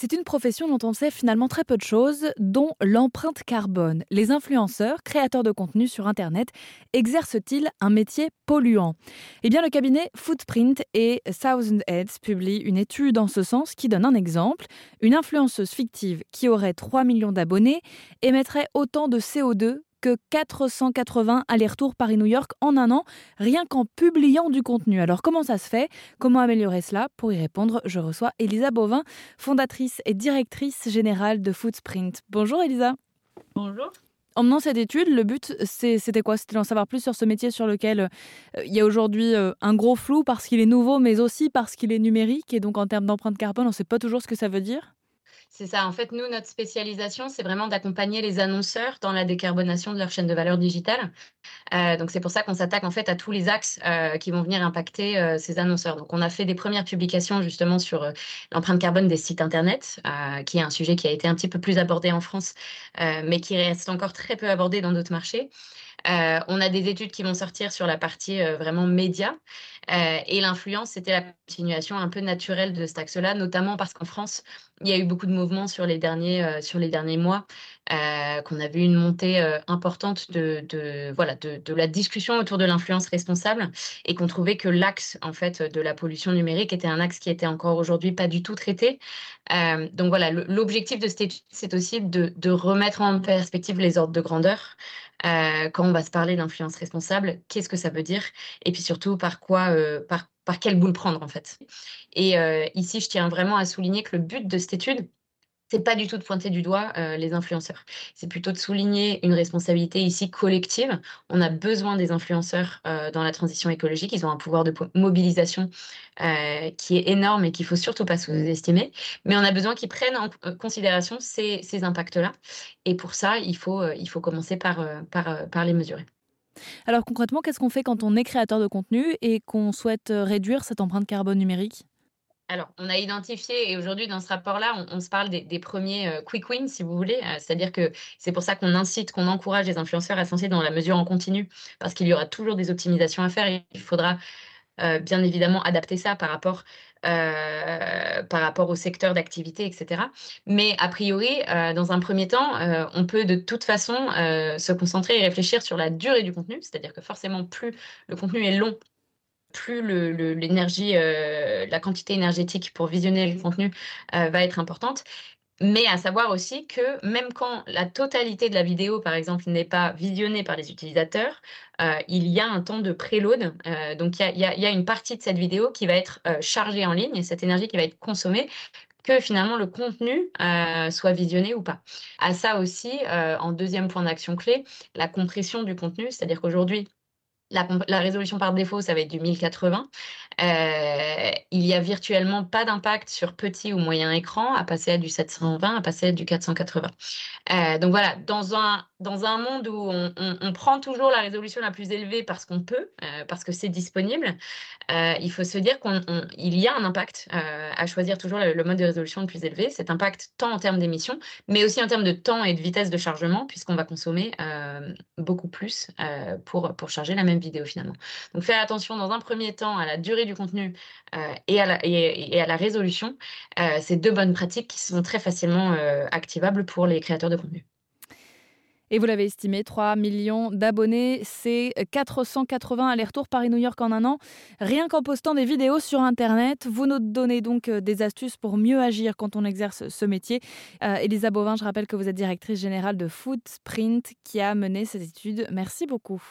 C'est une profession dont on sait finalement très peu de choses, dont l'empreinte carbone. Les influenceurs, créateurs de contenu sur Internet, exercent-ils un métier polluant? Eh bien, le cabinet Footprint et Thousand Heads publie une étude en ce sens qui donne un exemple. Une influenceuse fictive qui aurait 3 millions d'abonnés émettrait autant de CO2 que 480 allers-retours Paris-New York en un an, rien qu'en publiant du contenu. Alors comment ça se fait? Comment améliorer cela? Pour y répondre, je reçois Elisa Bovin, fondatrice et directrice générale de Footsprint. Bonjour Elisa. Bonjour. En menant cette étude, le but, c'était quoi? C'était d'en savoir plus sur ce métier sur lequel euh, il y a aujourd'hui euh, un gros flou parce qu'il est nouveau, mais aussi parce qu'il est numérique. Et donc, en termes d'empreinte carbone, on ne sait pas toujours ce que ça veut dire? C'est ça. En fait, nous, notre spécialisation, c'est vraiment d'accompagner les annonceurs dans la décarbonation de leur chaîne de valeur digitale. Euh, donc, c'est pour ça qu'on s'attaque en fait à tous les axes euh, qui vont venir impacter euh, ces annonceurs. Donc, on a fait des premières publications justement sur l'empreinte carbone des sites internet, qui est un sujet qui a été un petit peu plus abordé en France, mais qui reste encore très peu abordé dans d'autres marchés. Euh, on a des études qui vont sortir sur la partie euh, vraiment média. Euh, et l'influence, c'était la continuation un peu naturelle de cet axe-là, notamment parce qu'en France, il y a eu beaucoup de mouvements sur les derniers, sur les derniers mois, qu'on a vu une montée importante de, voilà, de, la discussion autour de l'influence responsable et qu'on trouvait que l'axe en fait, de la pollution numérique était un axe qui était encore aujourd'hui pas du tout traité. donc voilà, l'objectif de cette étude, c'est aussi de, de remettre en perspective les ordres de grandeur. Euh, quand on va se parler d'influence responsable, qu'est-ce que ça veut dire? Et puis surtout, par quoi, euh, par, par quelle boule prendre en fait? Et euh, ici, je tiens vraiment à souligner que le but de cette étude, c'est pas du tout de pointer du doigt euh, les influenceurs. C'est plutôt de souligner une responsabilité ici collective. On a besoin des influenceurs euh, dans la transition écologique. Ils ont un pouvoir de mobilisation euh, qui est énorme et qu'il faut surtout pas sous-estimer. Mais on a besoin qu'ils prennent en considération ces, impacts-là. Et pour ça, il faut, il faut commencer par, par les mesurer. Alors concrètement, qu'est-ce qu'on fait quand on est créateur de contenu et qu'on souhaite réduire cette empreinte carbone numérique? Alors, on a identifié, et aujourd'hui dans ce rapport-là, on, se parle des, premiers euh, quick wins, si vous voulez. Euh, c'est-à-dire que c'est pour ça qu'on incite, qu'on encourage les influenceurs à se dans la mesure en continu, parce qu'il y aura toujours des optimisations à faire et il faudra euh, bien évidemment adapter ça par rapport au secteur d'activité, etc. Mais a priori, dans un premier temps, on peut de toute façon se concentrer et réfléchir sur la durée du contenu, c'est-à-dire que forcément, plus le contenu est long plus l'énergie, euh, la quantité énergétique pour visionner le contenu euh, va être importante. Mais à savoir aussi que même quand la totalité de la vidéo, par exemple, n'est pas visionnée par les utilisateurs, euh, il y a un temps de préload. donc, il y, a, une partie de cette vidéo qui va être chargée en ligne et cette énergie qui va être consommée que finalement le contenu soit visionné ou pas. À ça aussi, en deuxième point d'action clé, la compression du contenu, c'est-à-dire qu'aujourd'hui, la, résolution par défaut, ça va être du 1080. Euh, il y a virtuellement pas d'impact sur petit ou moyen écran à passer à du 720, à passer à du 480. Euh, donc voilà, dans un, dans un monde où on, prend toujours la résolution la plus élevée parce qu'on peut, euh, parce que c'est disponible, il faut se dire qu'il y a un impact à choisir toujours le, mode de résolution le plus élevé. Cet impact tant en termes d'émissions, mais aussi en termes de temps et de vitesse de chargement, puisqu'on va consommer beaucoup plus pour, pour charger la même vidéo finalement. Donc faire attention dans un premier temps à la durée du contenu euh, et, à la, résolution. Euh, c'est deux bonnes pratiques qui sont très facilement euh, activables pour les créateurs de contenu. Et vous l'avez estimé, 3 millions d'abonnés, c'est 480 allers-retours Paris-New York en un an. Rien qu'en postant des vidéos sur Internet, vous nous donnez donc des astuces pour mieux agir quand on exerce ce métier. Elisa Bovin, je rappelle que vous êtes directrice générale de Footprint qui a mené cette étude. Merci beaucoup.